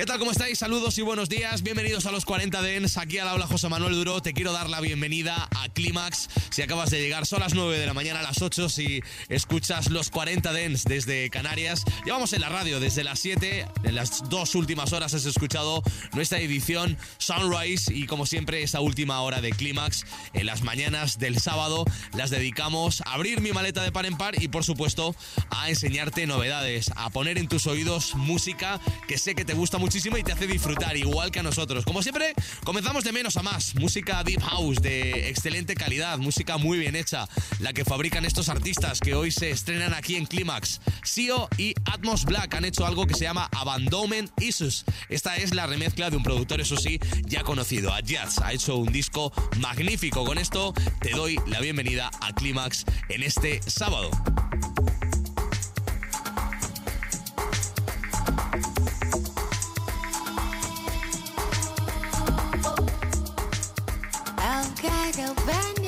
¿Qué tal? ¿Cómo estáis? Saludos y buenos días. Bienvenidos a los 40 Dens. Aquí al habla José Manuel Duro. Te quiero dar la bienvenida a Clímax. Si acabas de llegar, son las 9 de la mañana a las 8. Si escuchas los 40 Dens desde Canarias, llevamos en la radio desde las 7. En las dos últimas horas has escuchado nuestra edición Sunrise y como siempre esa última hora de Clímax en las mañanas del sábado las dedicamos a abrir mi maleta de par en par y por supuesto a enseñarte novedades, a poner en tus oídos música que sé que te gusta mucho muchísimo y te hace disfrutar, igual que a nosotros. Como siempre, comenzamos de menos a más. Música Deep House de excelente calidad, música muy bien hecha, la que fabrican estos artistas que hoy se estrenan aquí en Climax. Sio y Atmos Black han hecho algo que se llama Abandonment Issues. Esta es la remezcla de un productor, eso sí, ya conocido, a Jazz. Ha hecho un disco magnífico. Con esto te doy la bienvenida a Climax en este sábado. Got a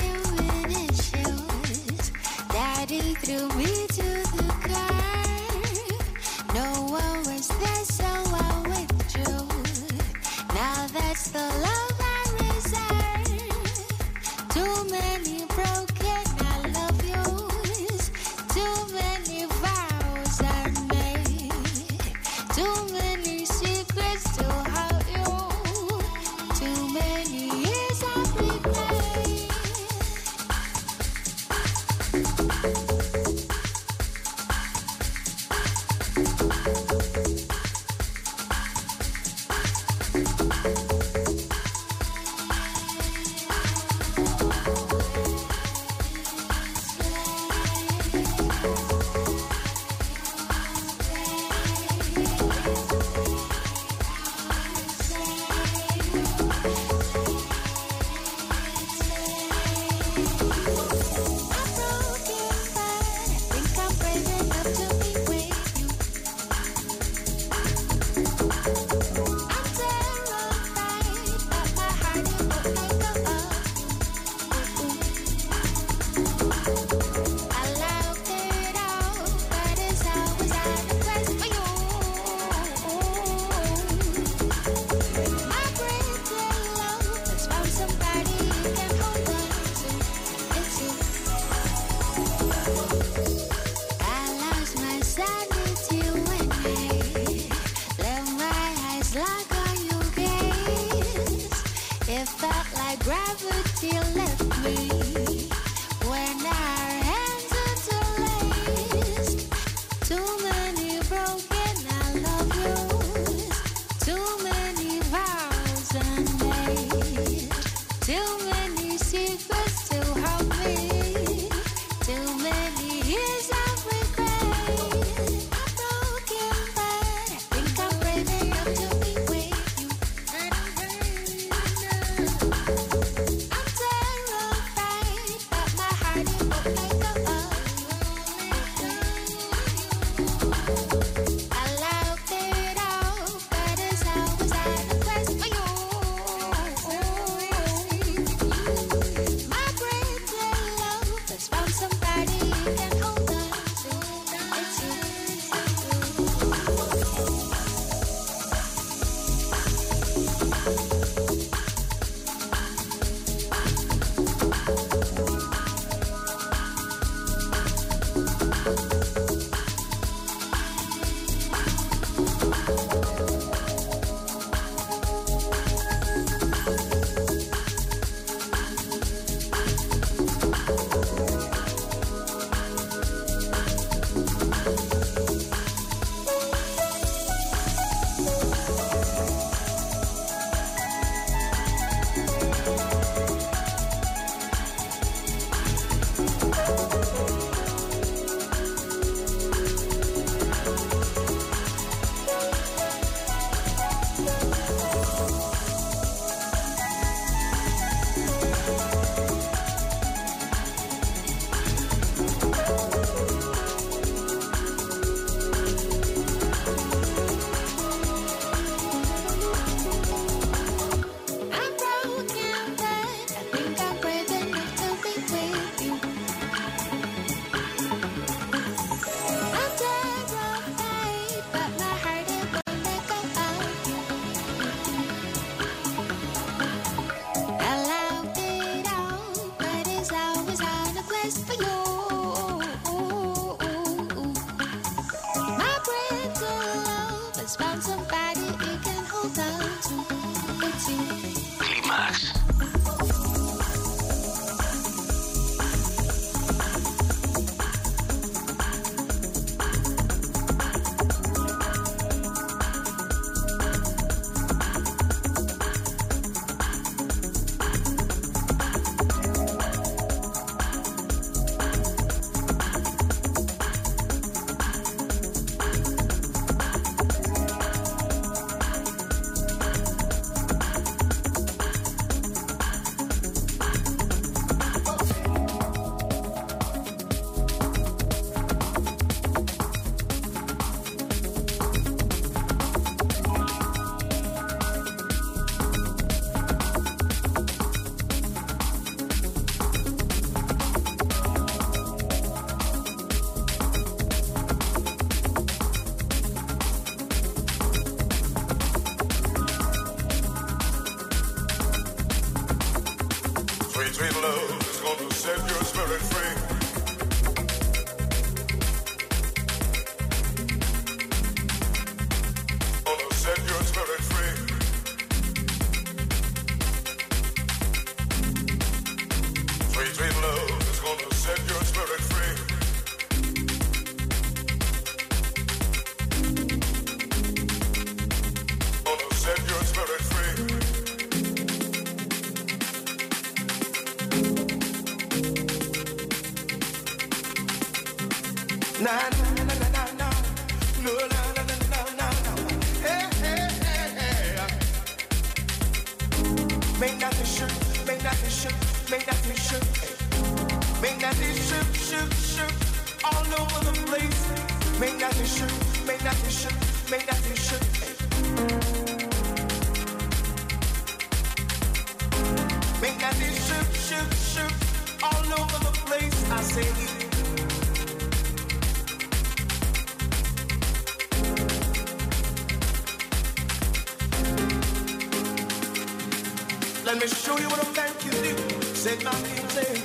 me show you what a man can do. Said my music,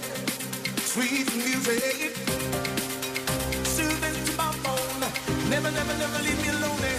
sweet music, soothing to my bone. Never, never, never leave me alone.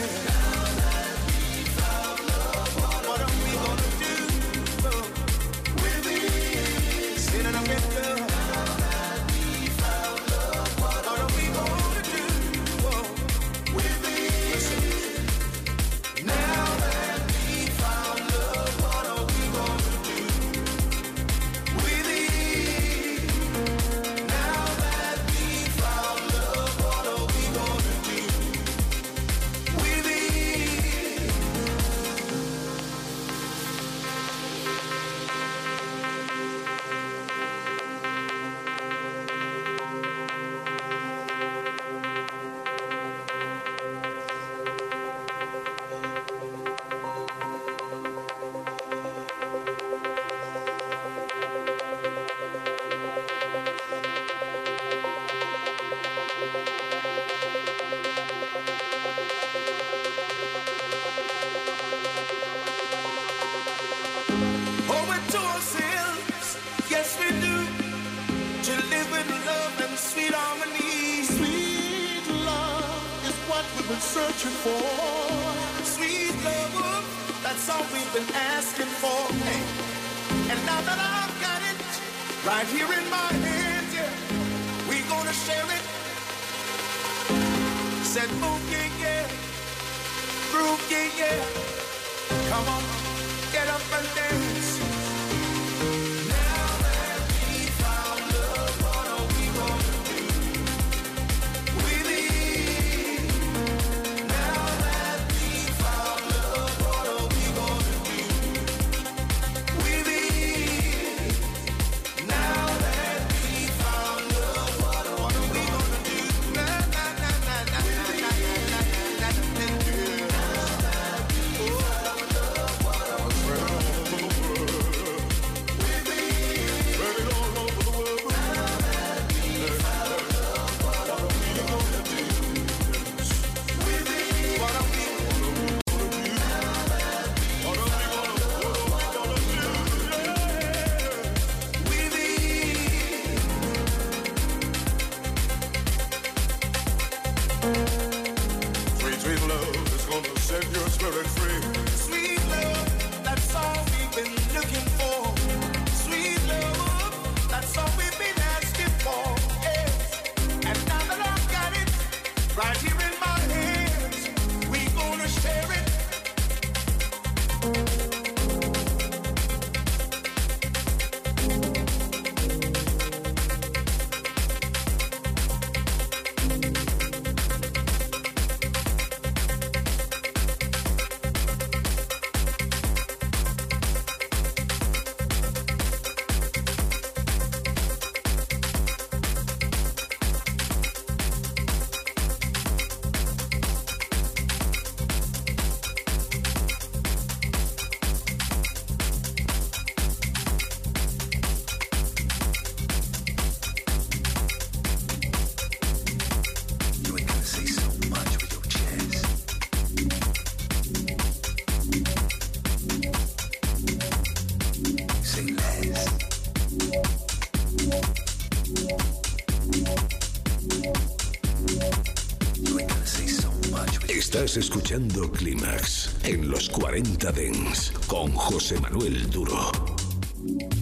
Estás escuchando Clímax en los 40 Dens con José Manuel Duro.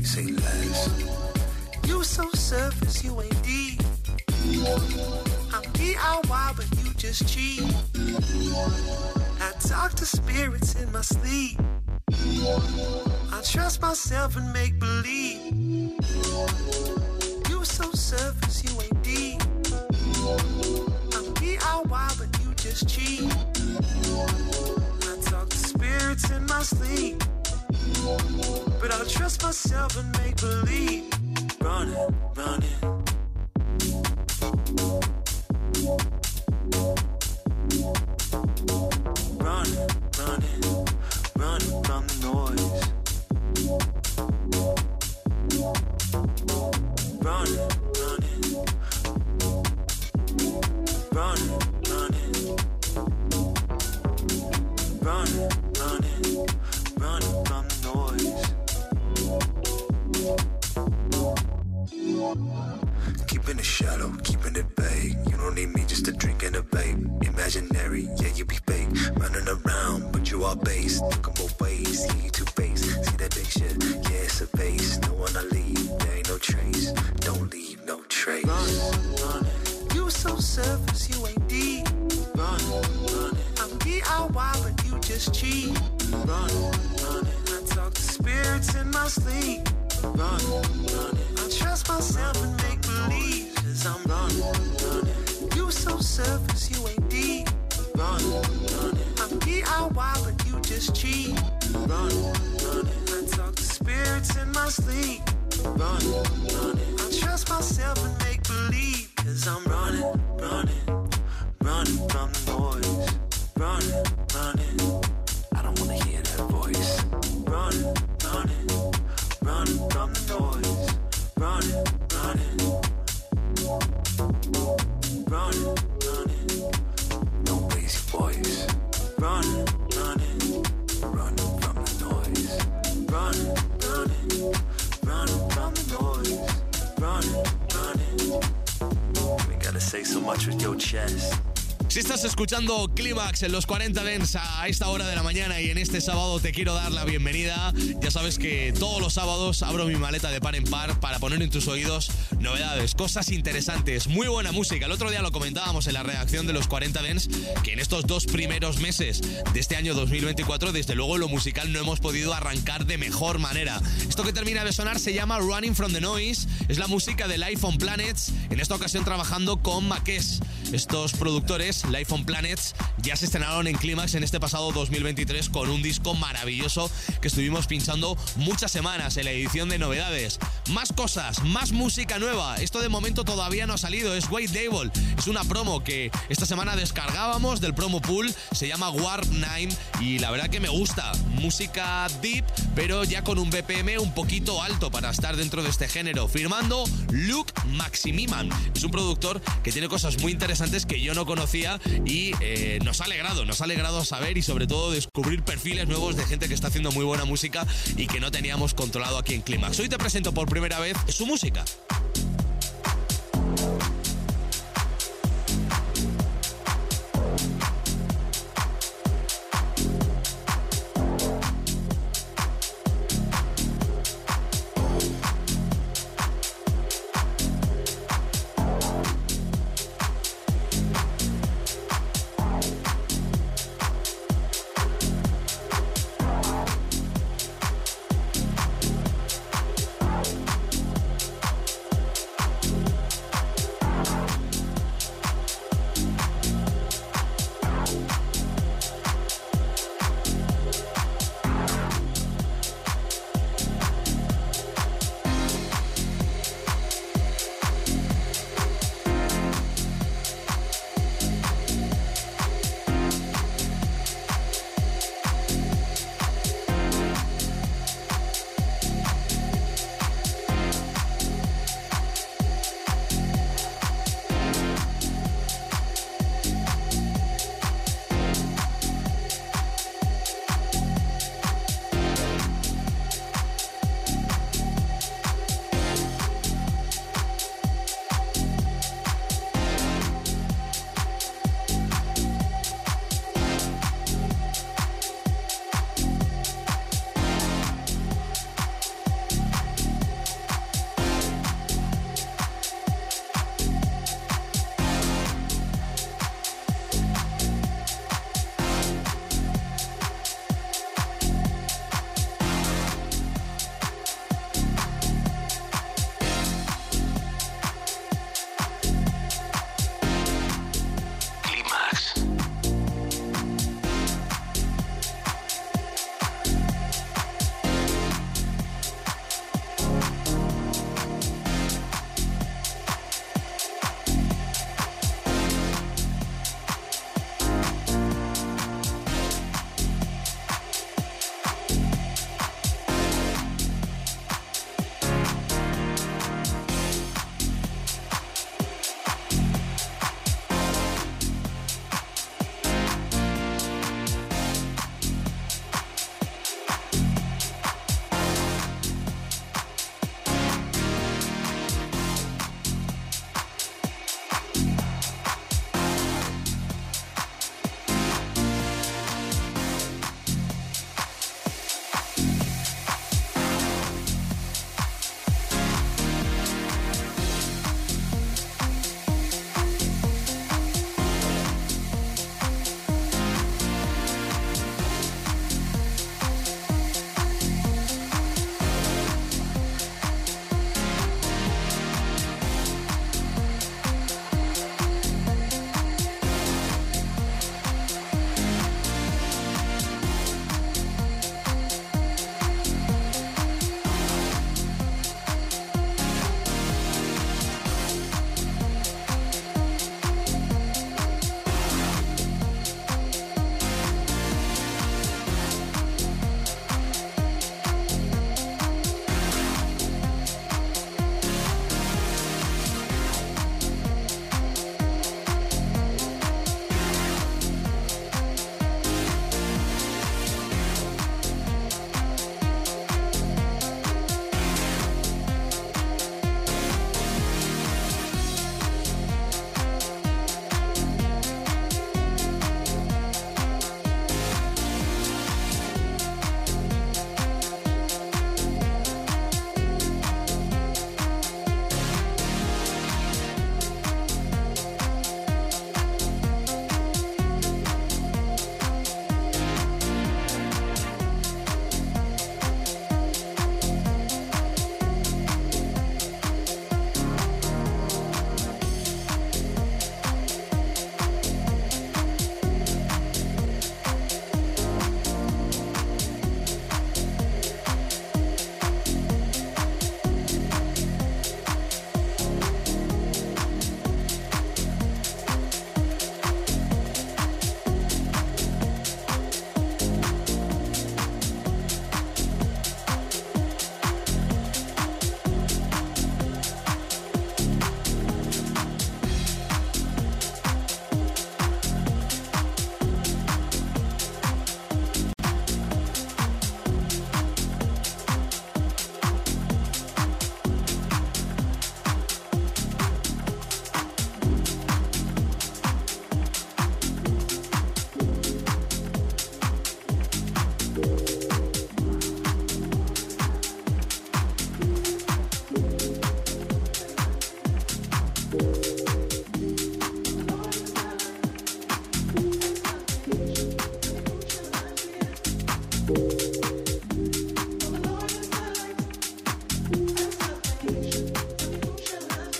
Say less. You so surface, you ain't deep. I'm DIY, but you just cheap. I talk to spirits in my sleep. I trust myself and make believe. You so surface, you ain't deep. I'm DIY, but you just cheap. I talk to spirits in my sleep. But I trust myself and make believe. Running, running. Just cheap. Running, running. I talk to spirits in my sleep. Running, running. I trust myself and make believe. Cause I'm running, running. Running from the noise. Running, running. I don't wanna hear that voice. Running, running. Running from the noise. Running. Running, running. Say so much with your chest. Si estás escuchando Clímax en los 40 Dens a esta hora de la mañana y en este sábado te quiero dar la bienvenida. Ya sabes que todos los sábados abro mi maleta de par en par para poner en tus oídos novedades, cosas interesantes, muy buena música. El otro día lo comentábamos en la redacción de los 40 Dens que en estos dos primeros meses de este año 2024, desde luego lo musical no hemos podido arrancar de mejor manera. Esto que termina de sonar se llama Running from the Noise, es la música del iPhone Planets, en esta ocasión trabajando con Maqués. Estos productores, Life on Planets, ya se estrenaron en Clímax en este pasado 2023 con un disco maravilloso que estuvimos pinchando muchas semanas en la edición de novedades. Más cosas, más música nueva. Esto de momento todavía no ha salido, es White Label. Es una promo que esta semana descargábamos del promo pool, se llama Warp 9 y la verdad que me gusta. Música deep, pero ya con un BPM un poquito alto para estar dentro de este género. Firmando Luke Maximiman. Es un productor que tiene cosas muy interesantes que yo no conocía y eh, nos ha alegrado, nos ha alegrado saber y sobre todo descubrir perfiles nuevos de gente que está haciendo muy buena música y que no teníamos controlado aquí en Climax. Hoy te presento por primera vez su música.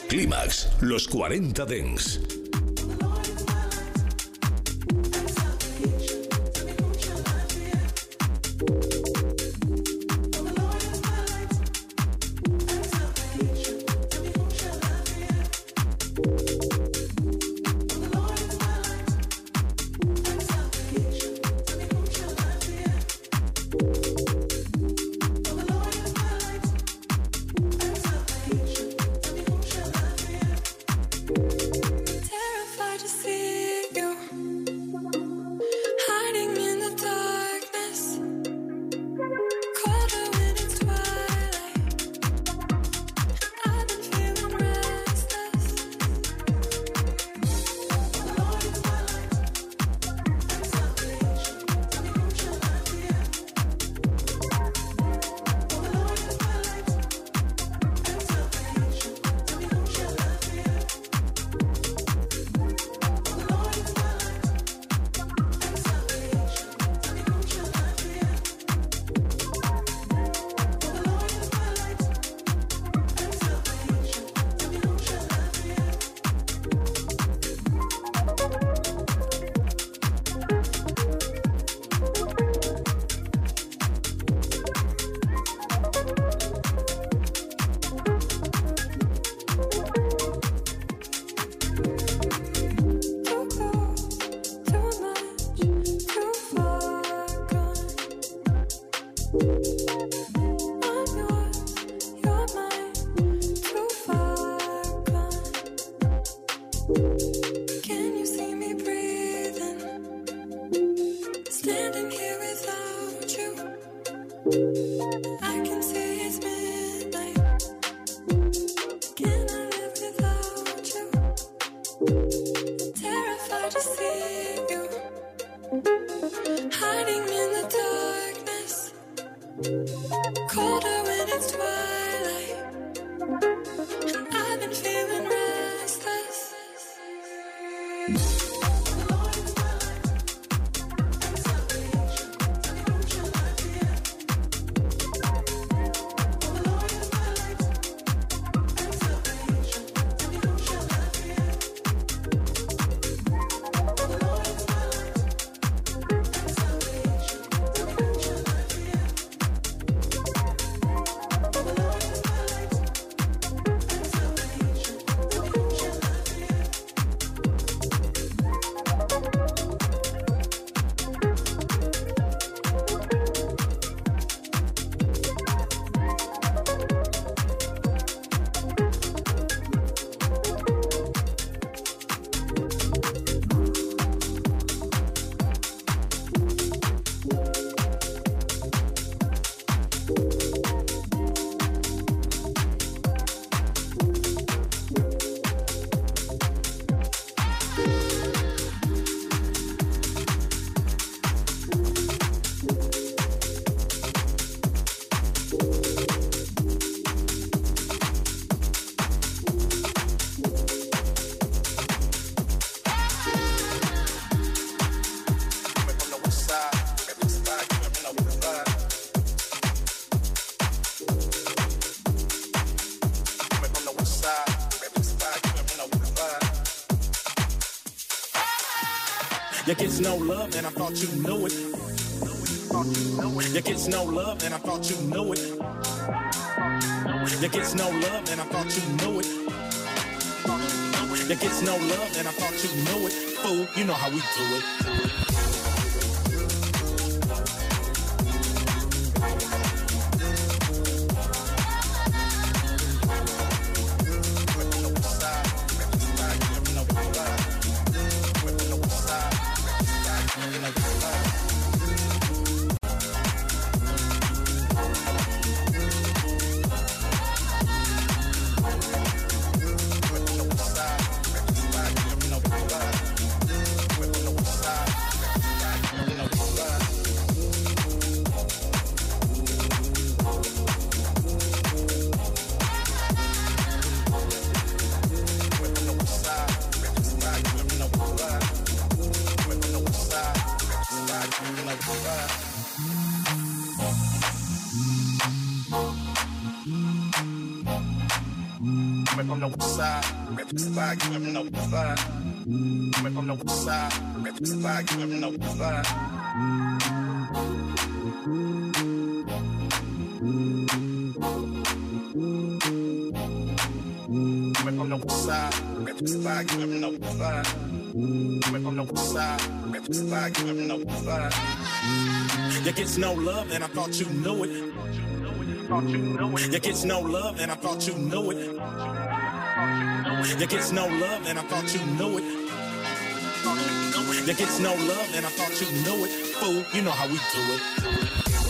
Clímax, los 40 Dens. I can see You get no love, and I thought you knew it. You get no love, and I thought you knew it. You get no love, and I thought you knew it. You get no love, and I thought you knew it. Fool, you know how we do it. You get no love, and I thought you knew it. You get no love, and I thought you knew it. You get no love, and I thought you knew it. You get no love, and I thought you knew it. Fool, you know how we do it.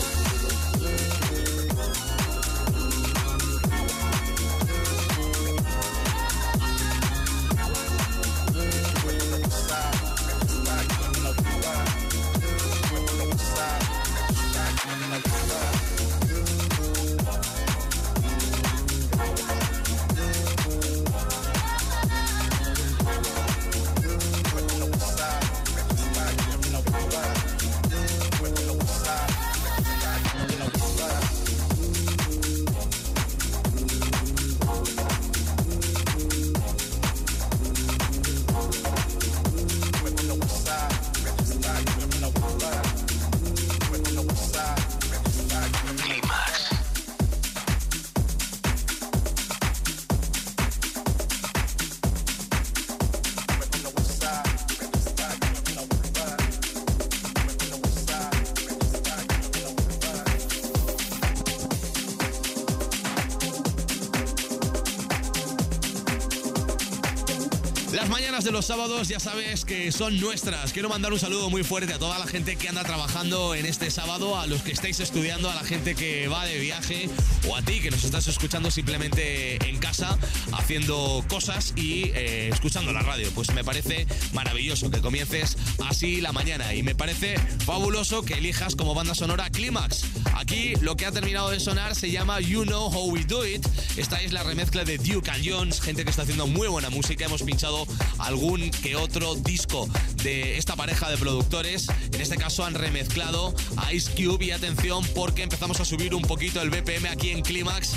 Los sábados ya sabes que son nuestras. Quiero mandar un saludo muy fuerte a toda la gente que anda trabajando en este sábado, a los que estáis estudiando, a la gente que va de viaje o a ti que nos estás escuchando simplemente en casa haciendo cosas y eh, escuchando la radio. Pues me parece maravilloso que comiences así la mañana y me parece fabuloso que elijas como banda sonora Clímax. Aquí lo que ha terminado de sonar se llama You Know How We Do It. Esta es la remezcla de Duke and Jones, gente que está haciendo muy buena música. Hemos pinchado algún que otro disco de esta pareja de productores. En este caso han remezclado Ice Cube y atención porque empezamos a subir un poquito el BPM aquí en Clímax.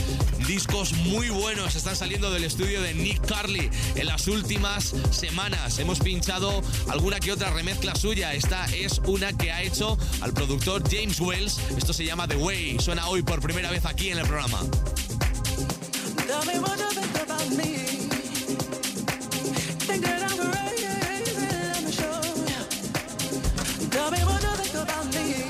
Discos muy buenos están saliendo del estudio de Nick Carly en las últimas semanas. Hemos pinchado alguna que otra remezcla suya. Esta es una que ha hecho al productor James Wells. Esto se llama The Way. Suena hoy por primera vez aquí en el programa. Tell me what you think about me.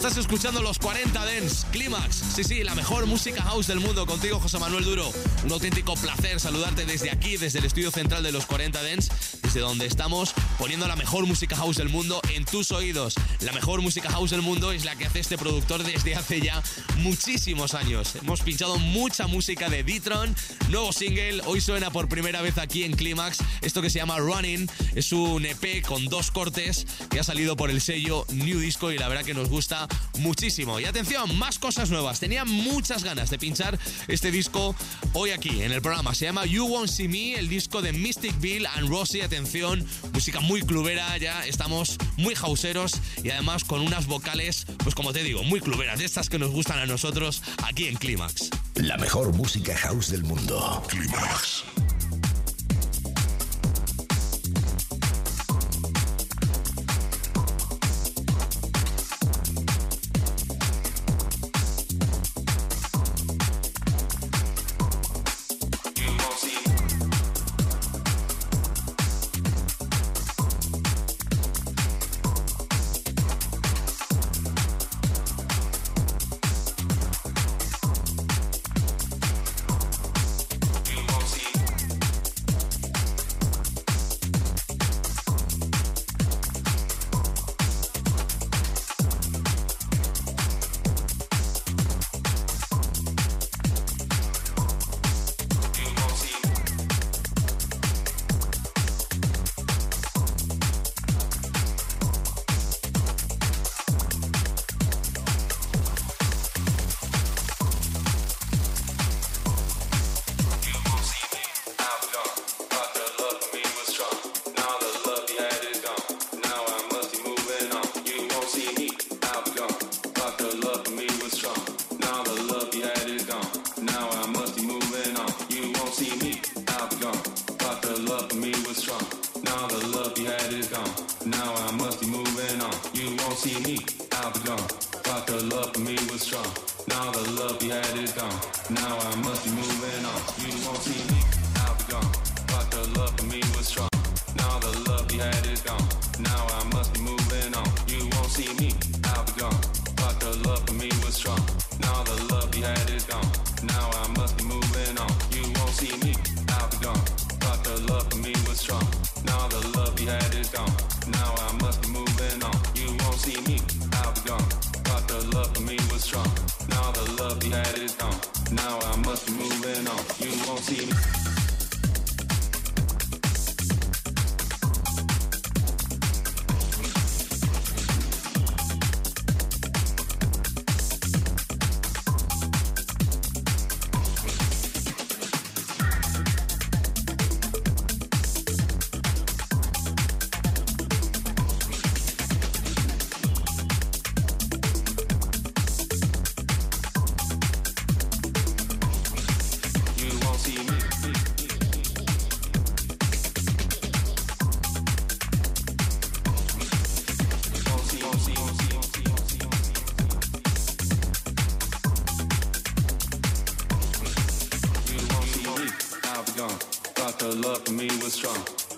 Estás escuchando los 40 Dents, Clímax. Sí, sí, la mejor música house del mundo. Contigo, José Manuel Duro. Un auténtico placer saludarte desde aquí, desde el estudio central de los 40 Dents, desde donde estamos poniendo la mejor música house del mundo en tus oídos. La mejor música house del mundo es la que hace este productor desde hace ya muchísimos años. Hemos pinchado mucha música de D-Tron, nuevo single. Hoy suena por primera vez aquí en Clímax. Esto que se llama Running es un EP con dos cortes que ha salido por el sello New Disco y la verdad que nos gusta muchísimo. Y atención, más cosas nuevas. Tenía muchas ganas de pinchar este disco hoy aquí en el programa. Se llama You Won't See Me, el disco de Mystic Bill and Rossi. Atención, música muy clubera, ya estamos muy hauseros y además con unas vocales, pues como te digo, muy cluberas, de estas que nos gustan a nosotros aquí en Clímax. La mejor música house del mundo. Climax.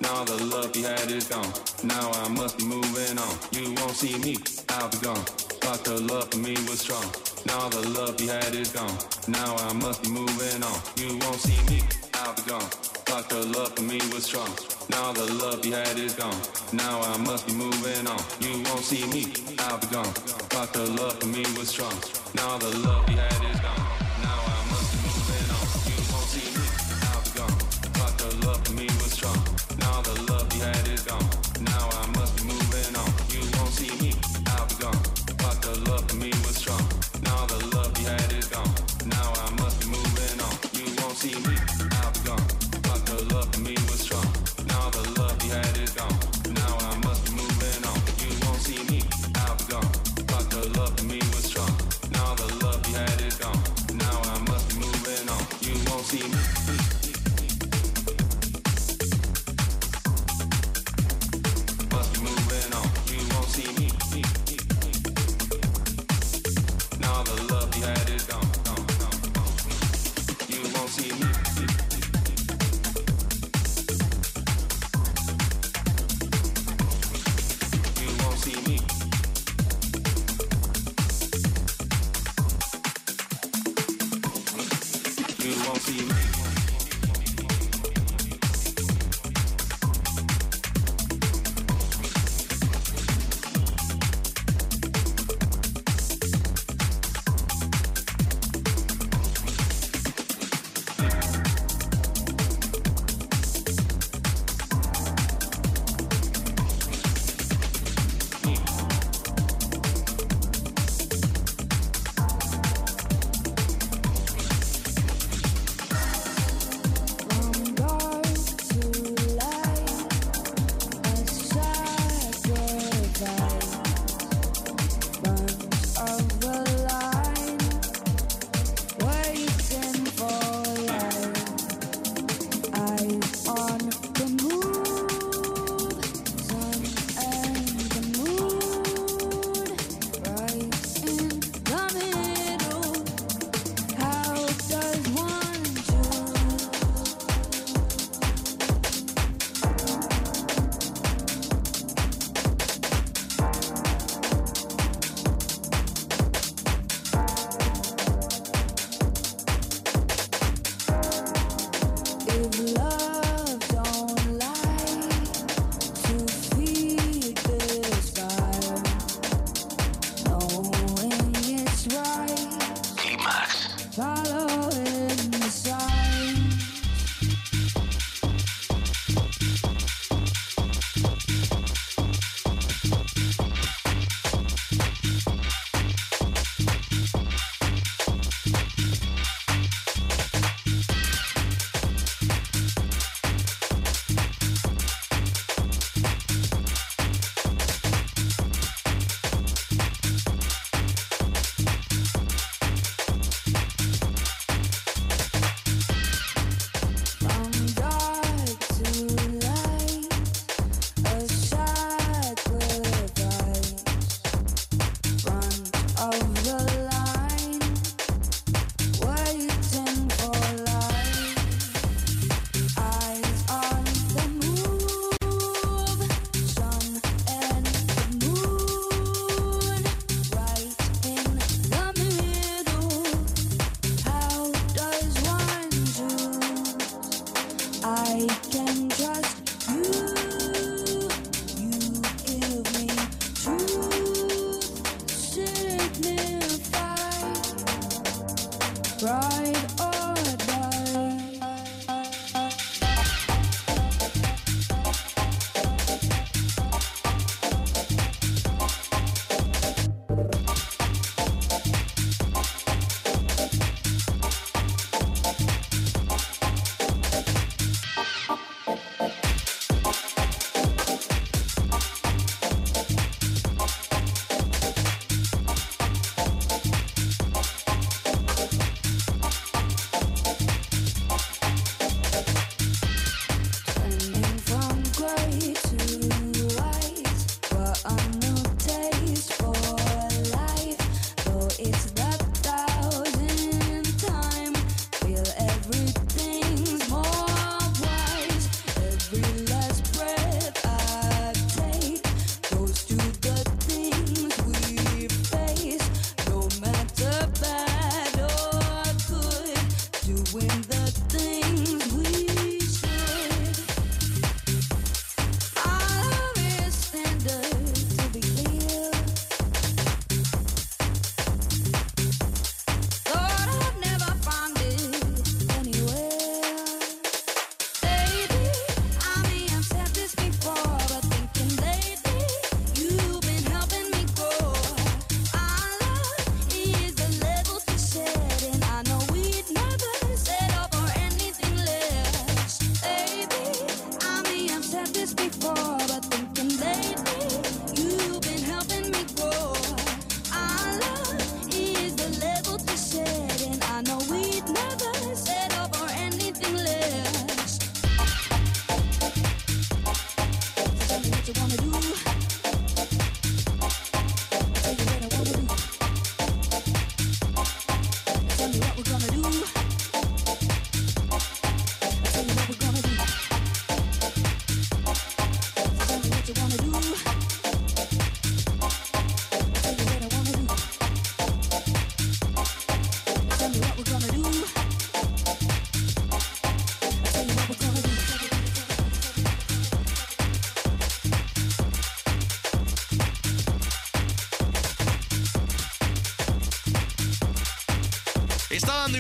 Now the love you had is gone. Now I must be moving on. You won't see me, I'll be gone. But the love for me was strong. Now the love you had is gone. Now I must be moving on. You won't see me, I'll be gone. But the love for me was strong. Now the love you had is gone. Now I must be moving on. You won't see me, I'll be gone. But the love for me was strong. Now the love you had is gone.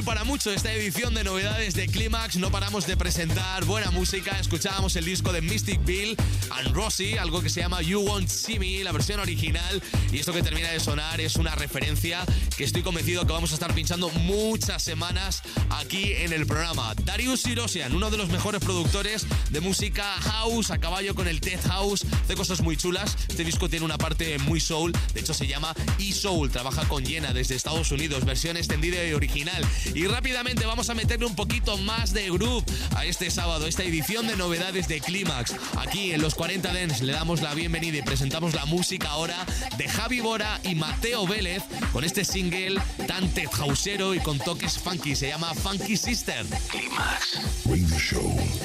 Y para mucho esta edición de novedades de Clímax. No paramos de presentar buena música. Escuchábamos el disco de Mystic Bill and Rosie, algo que se llama You Won't See Me, la versión original. Y esto que termina de sonar es una referencia que estoy convencido que vamos a estar pinchando muchas semanas aquí en el programa. Darius Irosian, uno de los mejores productores de música house, a caballo con el Tech House, hace cosas muy chulas. Este disco tiene una parte muy soul, de hecho se llama E-Soul. Trabaja con Jenna desde Estados Unidos, versión extendida y original. Y rápidamente vamos a meterle un poquito más de groove a este sábado, esta edición de novedades de Clímax. Aquí en los 40 Dents le damos la bienvenida y presentamos la música ahora de Javi Bora y Mateo Vélez con este single tan tech houseero y con toques funky. Se llama Funky Sister. Clímax. Radio Show.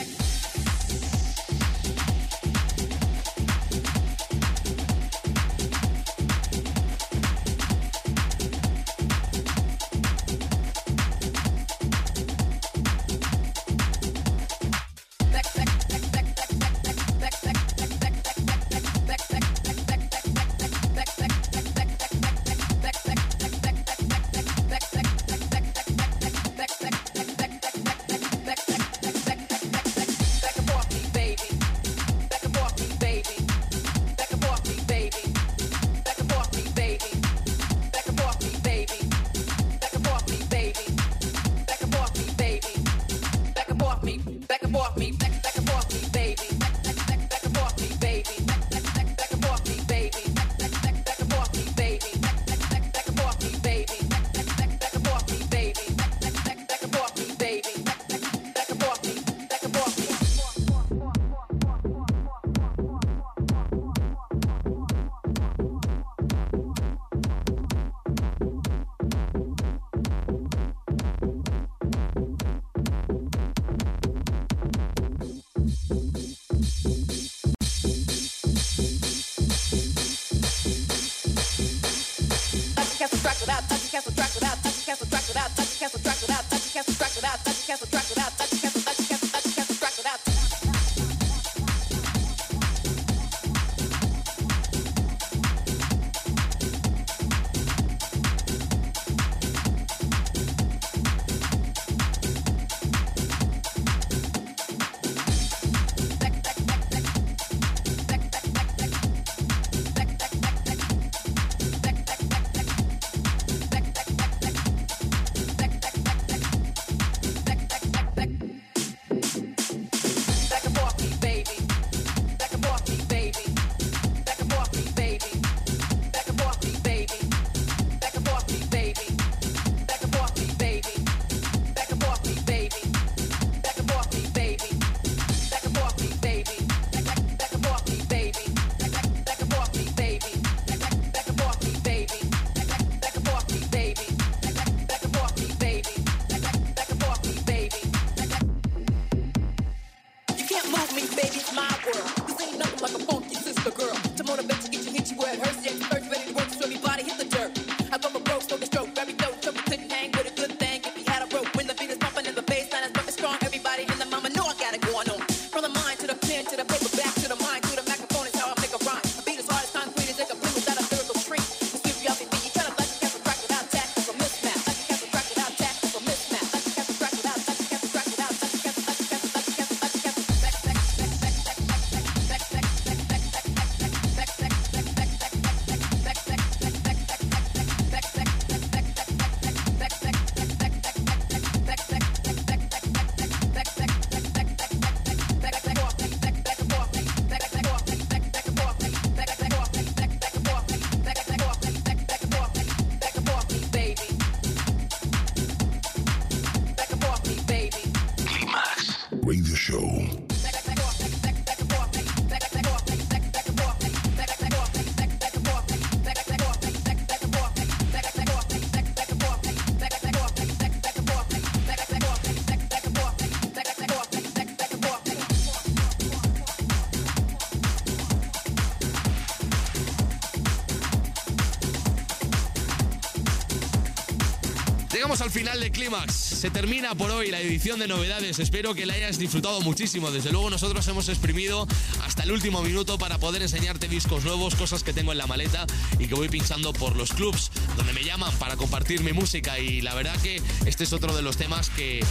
Llegamos al final de Clímax. Se termina por hoy la edición de novedades. Espero que la hayas disfrutado muchísimo. Desde luego nosotros hemos exprimido hasta el último minuto para poder enseñarte discos nuevos, cosas que tengo en la maleta y que voy pinchando por los clubs donde me llaman para compartir mi música. Y la verdad que este es otro de los temas que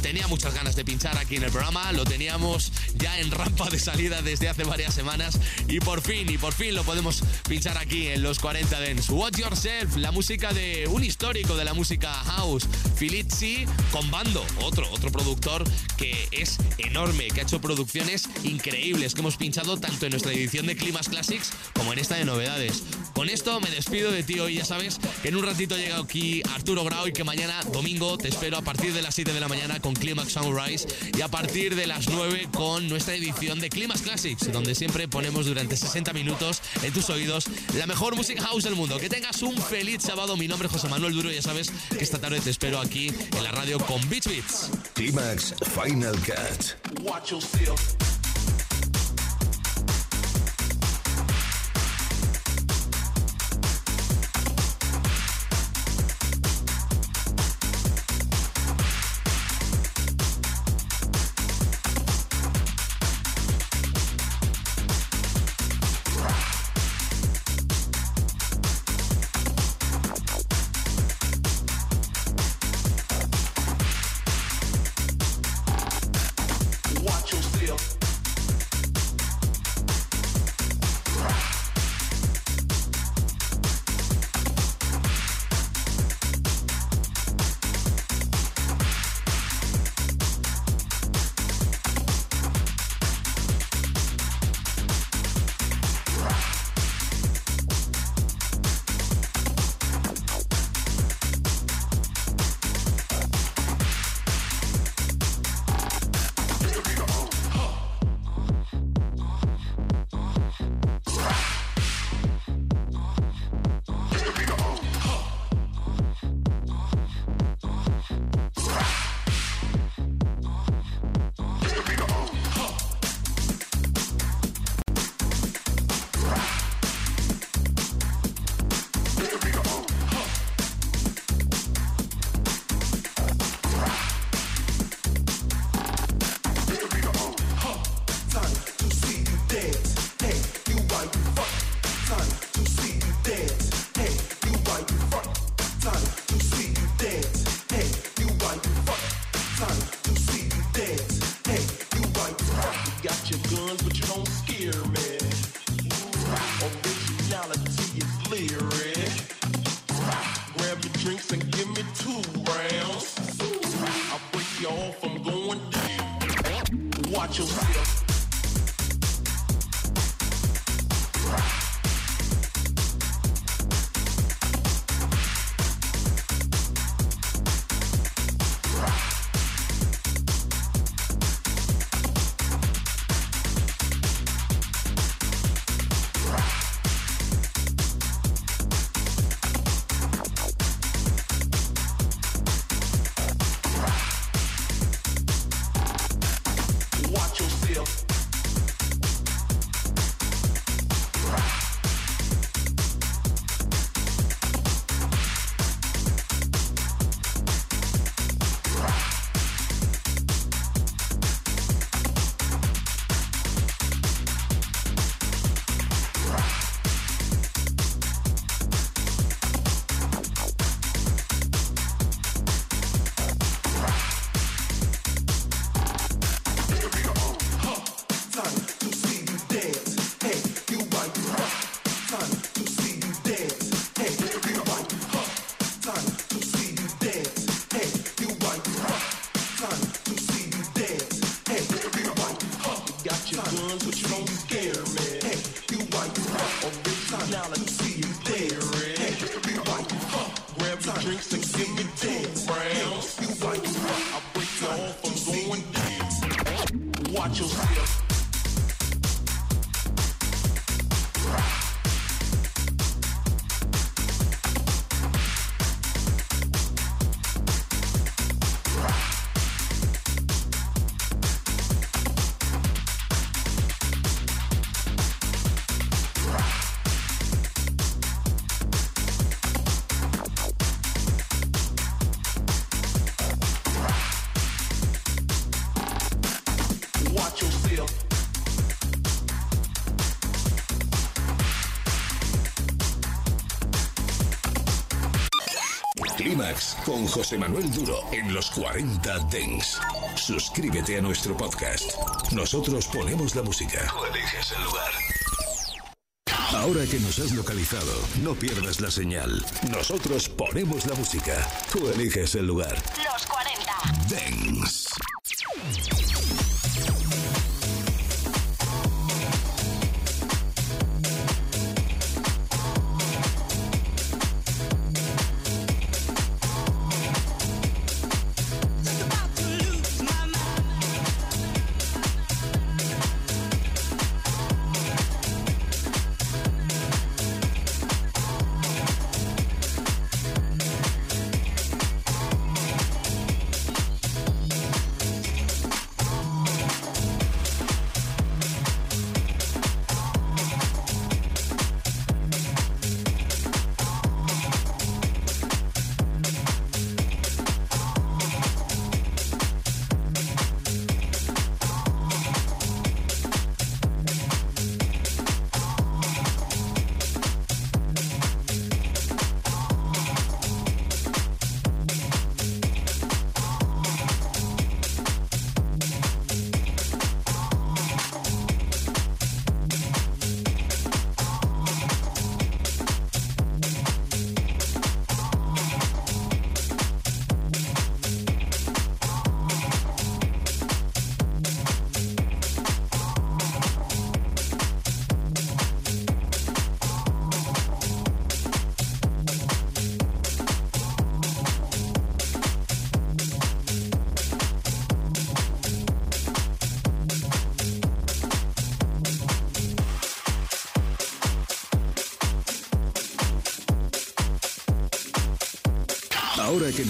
tenía muchas ganas de pinchar aquí en el programa. Lo teníamos ya en rampa de salida desde hace varias semanas y por fin, y por fin lo podemos pinchar aquí en los 40 Dance. Watch Yourself, la música de un histórico de la música house, Filizzi con Bando, otro, otro productor que es enorme, que ha hecho producciones increíbles que hemos pinchado tanto en nuestra edición de Climas Classics como en esta de novedades. Con esto me despido de ti hoy, ya sabes que en un ratito llega aquí Arturo Grau y que mañana domingo te espero a partir de las 7 de la mañana con Climax Sunrise y a partir de las 9 con nuestra edición de Climax Classics, donde siempre ponemos durante 60 minutos en tus oídos la mejor música house del mundo. Que tengas un feliz sábado. Mi nombre es José Manuel Duro, ya sabes que esta tarde te espero aquí en la radio con Beach Beats. Climax Final Cut. Watch yourself. Con José Manuel Duro en los 40 Dents. Suscríbete a nuestro podcast. Nosotros ponemos la música. Tú eliges el lugar. Ahora que nos has localizado, no pierdas la señal. Nosotros ponemos la música. Tú eliges el lugar. Los 40. Dents.